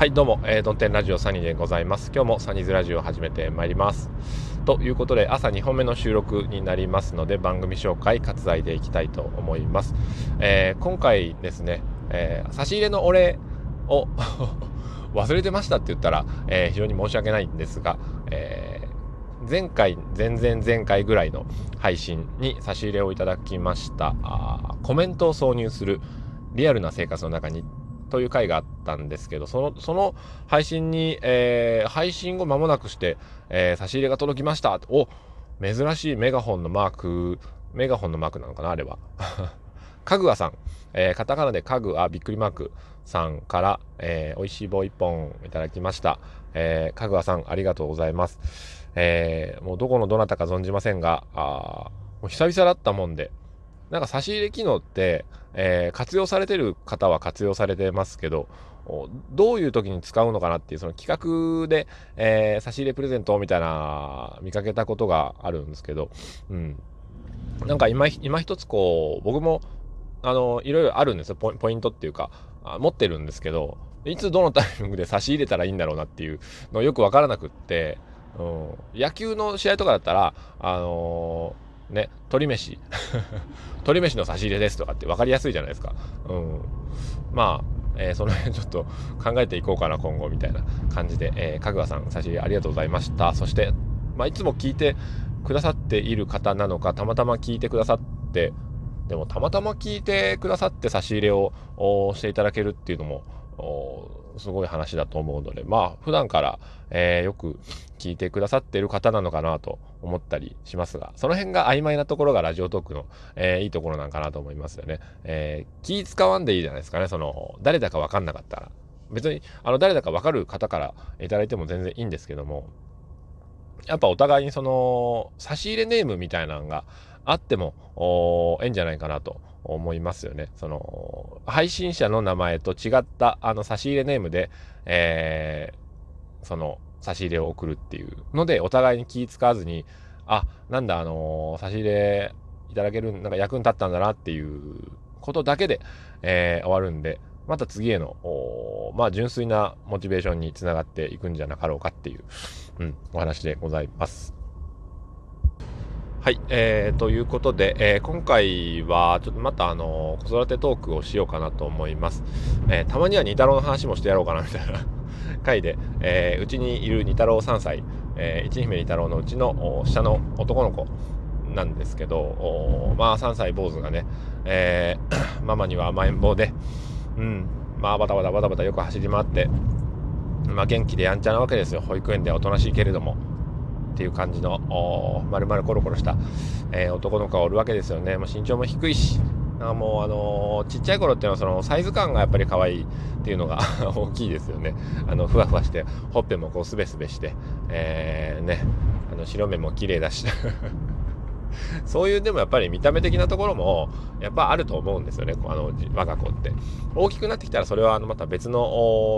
はいどうも、えー、ドンテンラジオサニーでございます。今日もサニーズラジオを始めてまいります。ということで朝2本目の収録になりますので番組紹介割愛でいきたいと思います、えー、今回ですね、えー、差し入れのお礼を 忘れてましたって言ったら、えー、非常に申し訳ないんですが、えー、前回前々前回ぐらいの配信に差し入れをいただきました。あコメントを挿入するリアルな生活の中にという回があったんですけど、その、その配信に、えー、配信後間もなくして、えー、差し入れが届きました。お、珍しいメガホンのマーク、メガホンのマークなのかなあれは。かぐあさん、えー、カタカナでかぐあびっくりマークさんから、えー、美味しい棒一本いただきました。えー、かぐあさん、ありがとうございます。えー、もうどこのどなたか存じませんが、あもう久々だったもんで、なんか差し入れ機能って、えー、活用されてる方は活用されてますけど、どういう時に使うのかなっていう、その企画で、えー、差し入れプレゼントみたいな、見かけたことがあるんですけど、うん。なんか今、今一つこう、僕も、あの、いろいろあるんですよ、ポイントっていうか、持ってるんですけど、いつどのタイミングで差し入れたらいいんだろうなっていうのよくわからなくって、うん、野球の試合とかだったら、あのーね、鶏飯 鶏飯の差し入れですとかって分かりやすいじゃないですか。うん。まあ、えー、その辺 ちょっと考えていこうかな、今後、みたいな感じで、えー、かぐわさん、差し入れありがとうございました。そして、まあ、いつも聞いてくださっている方なのか、たまたま聞いてくださって、でも、たまたま聞いてくださって差し入れをしていただけるっていうのも、すごい話だと思うので、まあ、普段から、えー、よく聞いてくださっている方なのかなと思ったりしますが、その辺が曖昧なところがラジオトークの、えー、いいところなんかなと思いますよね。えー、気使わんでいいじゃないですかね。その、誰だかわかんなかったら。別に、あの、誰だかわかる方からいただいても全然いいんですけども、やっぱお互いにその、差し入れネームみたいなのがあっても、いいんじゃないかなと思いますよね。その、配信者の名前と違った、あの、差し入れネームで、えー、その、差し入れを送るっていうので、お互いに気使わずに、あ、なんだ、あのー、差し入れいただける、なんか役に立ったんだなっていうことだけで、えー、終わるんで、また次への、まあ、純粋なモチベーションにつながっていくんじゃなかろうかっていう、うん、お話でございます。はい、えー、ということで、えー、今回はちょっとまたあの子育てトークをしようかなと思います。えー、たまには二太郎の話もしてやろうかなみたいな回で、えー、うちにいる二太郎3歳、えー、一姫二太郎のうちの下の男の子なんですけど、まあ3歳坊主がね、えー、ママには甘えん坊で、うん、まあバタバタバタバタよく走り回って、まあ元気でやんちゃなわけですよ。保育園でおとなしいけれども。っていう感じの、丸々コロコロした、えー、男の子がおるわけですよね。まあ、身長も低いし、あもうあの、ちっちゃい頃っていうのはそのサイズ感がやっぱり可愛いっていうのが 大きいですよね。あの、ふわふわして、ほっぺもこうすべすべして、えー、ね、あの、白目も綺麗だし そういうでもやっぱり見た目的なところもやっぱあると思うんですよね、あの我が子って。大きくなってきたらそれはあのまた別の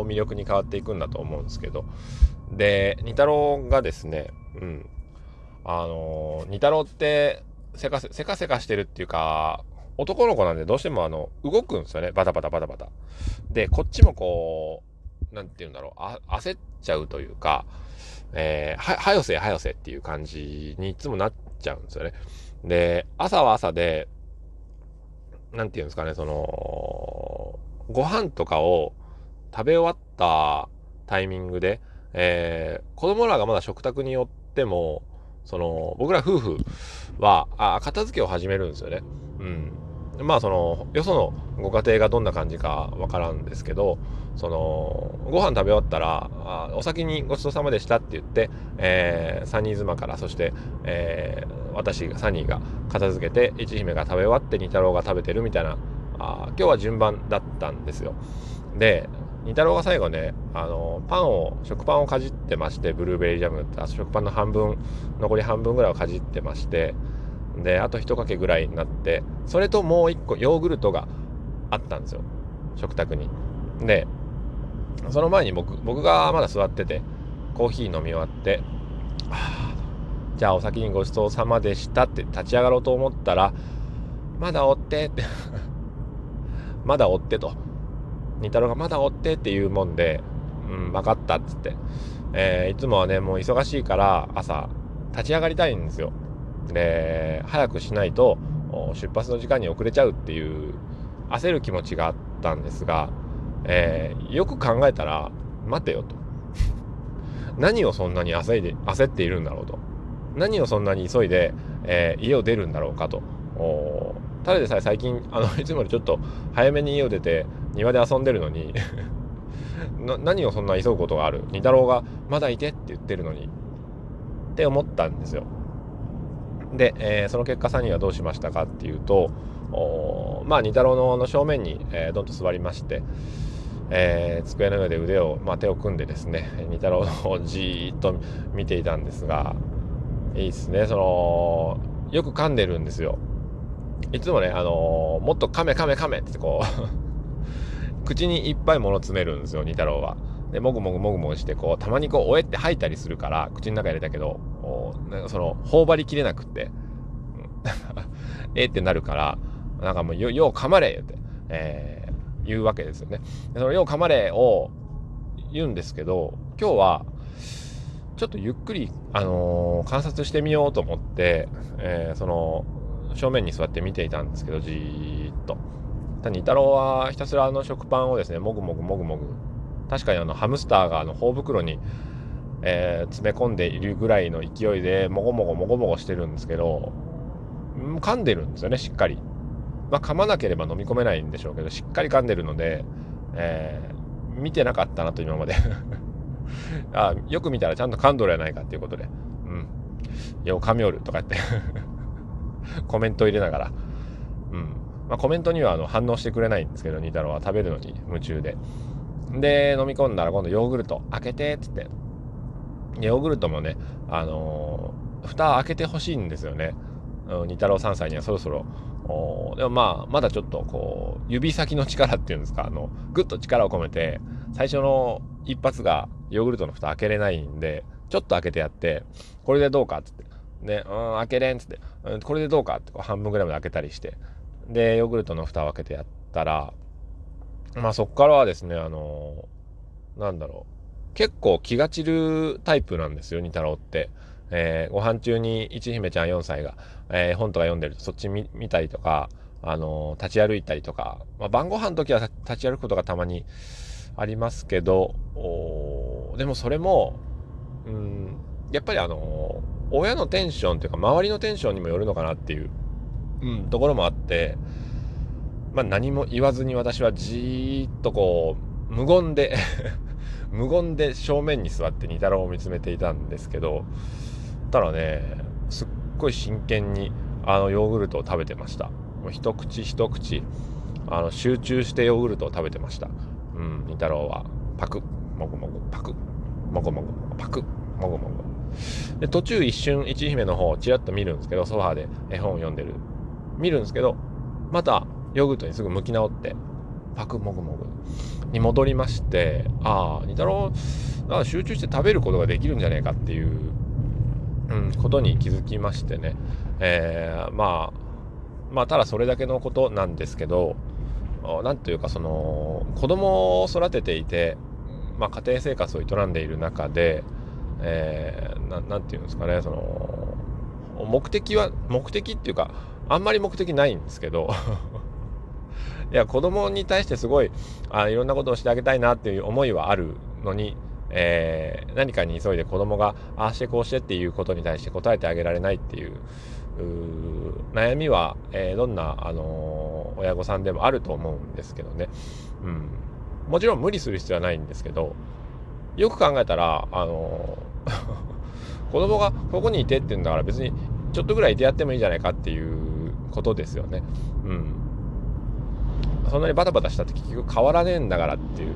魅力に変わっていくんだと思うんですけど。で、二太郎がですね、うん。あの、二太郎って、せかせ、せかせかしてるっていうか、男の子なんでどうしてもあの、動くんですよね。バタバタバタバタ。で、こっちもこう、なんて言うんだろう、あ焦っちゃうというか、えー、は、はよせ、はよせっていう感じにいつもなっちゃうんですよね。で、朝は朝で、なんて言うんですかね、その、ご飯とかを食べ終わったタイミングで、えー、子供らがまだ食卓によっても、その、僕ら夫婦は、あ、片付けを始めるんですよね。うん。まあその、よそのご家庭がどんな感じかわからんですけど、その、ご飯食べ終わったら、あお先にごちそうさまでしたって言って、えー、サニー妻から、そして、えー、私、サニーが片付けて、一姫が食べ終わって、二太郎が食べてるみたいな、あ今日は順番だったんですよ。で、二太郎が最後ね、あの、パンを、食パンをかじってまして、ブルーベリージャムって、食パンの半分、残り半分ぐらいをかじってまして、で、あと一かけぐらいになって、それともう一個ヨーグルトがあったんですよ。食卓に。で、その前に僕、僕がまだ座ってて、コーヒー飲み終わって、じゃあお先にごちそうさまでしたって立ち上がろうと思ったら、まだ追ってって まだ追ってと。二太郎がまだ追ってっていうもんで、ううん分かったっつって、えー、いつもはねもう忙しいから朝立ち上がりたいんですよで早くしないと出発の時間に遅れちゃうっていう焦る気持ちがあったんですが、えー、よく考えたら待てよと。何をそんなに焦いで焦っているんだろうと。何をそんなに急いで、えー、家を出るんだろうかと。ただでさえ最近あの いつもよりちょっと早めに家を出て庭で遊んでるのに 何をそんな急ぐことがある？二太郎がまだいてって言ってるのに。って思ったんですよ。で、えー、その結果3人はどうしましたかっていうとまあ二太郎のの正面に、えー、どんと座りましてえー、机の上で腕を、まあ、手を組んでですね二太郎をじーっと見ていたんですがいいですねそのよく噛んでるんですよいつもねあの、もっと噛め噛め噛めってこう 口にいっぱい物詰めるんですよ二太郎は。でもぐもぐもぐもぐしてこうたまにこうおえって吐いたりするから口の中入れたけどなんかその頬張りきれなくって、えってなるからなんかもうよう噛まれって、えー、言うわけですよね。そのよう噛まれを言うんですけど今日はちょっとゆっくり、あのー、観察してみようと思って、えー、その正面に座って見ていたんですけどじーっと。二太郎はひたすらあの食パンをですねもぐもぐもぐもぐ確かにあのハムスターがあの頬袋に、えー、詰め込んでいるぐらいの勢いでもごもごもごもごしてるんですけど噛んでるんですよねしっかり。まあ、噛まなければ飲み込めないんでしょうけどしっかり噛んでるので、えー、見てなかったなと今まで。あよく見たらちゃんと噛んどるやないかっていうことで「うん。よう噛みおる」とか言って。コメント入れながら。うん。まあ、コメントにはあの反応してくれないんですけどニ太郎は。食べるのに夢中で。で飲み込んだら今度ヨーグルト開けてっつって。ヨーグルトもねあのー、蓋開けてほしいんですよね。二太郎3歳にはそろそろ。でもまあまだちょっとこう指先の力っていうんですかあのグッと力を込めて最初の一発がヨーグルトの蓋開けれないんでちょっと開けてやってこれでどうかっつって。ねうん開けれんっつって、うん、これでどうかってこう半分ぐらいまで開けたりして。でヨーグルトの蓋を開けてやったらまあそっからはですねあのなんだろう。結構気が散るタイプなんですよ二太郎って。えー、ご飯中に一姫ちゃん4歳が、えー、本とか読んでるとそっち見たりとか、あのー、立ち歩いたりとか、まあ、晩ご飯の時は立ち歩くことがたまにありますけどでもそれもうんやっぱりあの親のテンションというか周りのテンションにもよるのかなっていう、うん、ところもあってまあ、何も言わずに私はじーっとこう無言で無言で正面に座って二太郎を見つめていたんですけどたらねすっごい真剣にあのヨーグルトを食べてました。もう一口一口あの集中してヨーグルトを食べてました。うん二太郎は。パク。もぐもぐパク。もぐもぐパク。もぐもぐで途中一瞬一姫の方をちらっと見るんですけどソファーで絵本を読んでる。見るんですけどまたヨーグルトにすぐ向き直ってパクもぐもぐに戻りましてああ二太郎集中して食べることができるんじゃねえかっていううん、ことに気づきましてね、えー、まあまあただそれだけのことなんですけど何というかその子供を育てていて、まあ、家庭生活を営んでいる中で、えー、て言うんですかねその目的は目的っていうかあんまり目的ないんですけどいや子供に対してすごいあいろんなことをしてあげたいなっていう思いはあるのにえー、何かに急いで子供がああしてこうしてっていうことに対して答えてあげられないっていう悩みは、えー、どんな、あのー、親御さんでもあると思うんですけどね、うん、もちろん無理する必要はないんですけどよく考えたら、あの 子供がここにいてって言うんだから別にちょっとぐらいいてやってもいいじゃないかっていうことですよね。うん。そんなにバタバタしたって結局変わらねえんだからっていう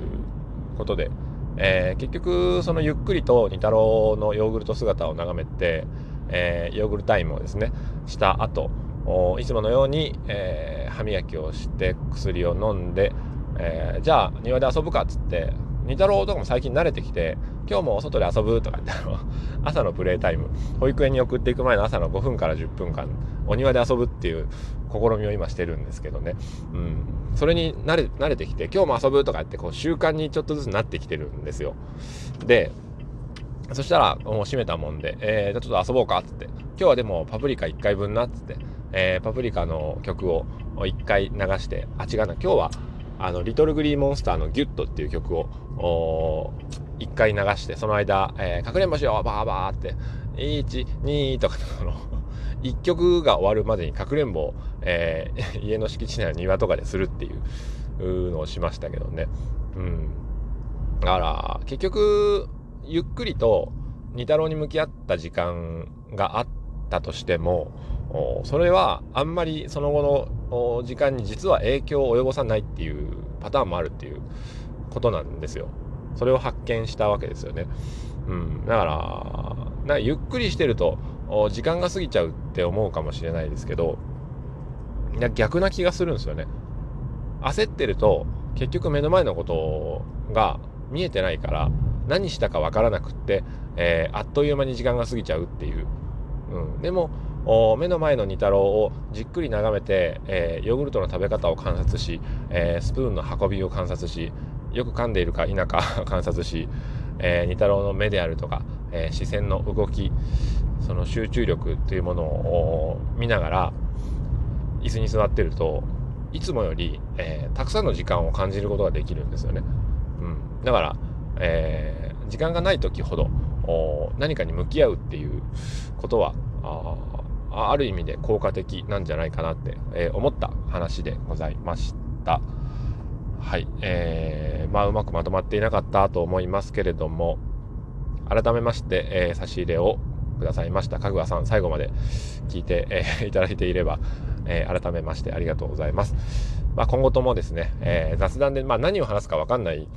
ことで、えー、結局そのゆっくりと仁太郎のヨーグルト姿を眺めて、えー、ヨーグルトタイムをですねした後いつものように、えー、歯磨きをして薬を飲んで、えじゃあ庭で遊ぶかっつって二太郎とかも最近慣れてきて今日もお外で遊ぶとか言ってあの 朝のプレイタイム。保育園に送っていく前の朝の5分から10分間お庭で遊ぶっていう試みを今してるんですけどね、うん、それに慣れ慣れてきて今日も遊ぶとかってこう習慣にちょっとずつなってきてるんですよ。でそしたらもう閉めたもんで、えー、ちょっと遊ぼうかっつって。今日はでもパプリカ1回分なっつって、えー、パプリカの曲を1回流してあ違うな今日はあのリトルグリーモンスターのギュッとっていう曲を1回流してその間、えー、かくれんぼしようバーバーって12とかの 1曲が終わるまでにかくれんぼを、えー、家の敷地内の庭とかでするっていうのをしましたけどね。うん。だから結局ゆっくりと二太郎に向き合った時間があったとしてもそれはあんまりその後の時間に実は影響を及ぼさないっていうパターンもあるっていうことなんですよ。それを発見したわけですよね。うん、だからなゆっくりしてると時間が過ぎちゃうって思うかもしれないですけど逆な気がするんですよね。焦ってると結局目の前のことが見えてないから何したかわからなくって、えー、あっという間に時間が過ぎちゃうっていう。うん、でも目の前の煮太郎をじっくり眺めて、えー、ヨーグルトの食べ方を観察し、えー、スプーンの運びを観察しよく噛んでいるか否か 観察し、えー、太郎の目であるとか、え視線の動きその集中力というものを見ながら椅子に座ってるといつもより、えたくさんの時間を感じることができるんですよね。うん、だから、え時間がない時ほど何かに向き合うっていうことはあある意味で効果的なんじゃないかなって、えー、思った話でございました。はい。えー、まあ、うまくまとまっていなかったと思いますけれども、改めまして、えー、差し入れをくださいました。かぐわさん、最後まで聞いて、えー、いただいていれば、えー、改めましてありがとうございます。まあ、今後ともですね、えー、雑談で、まあ、何を話すかわかんない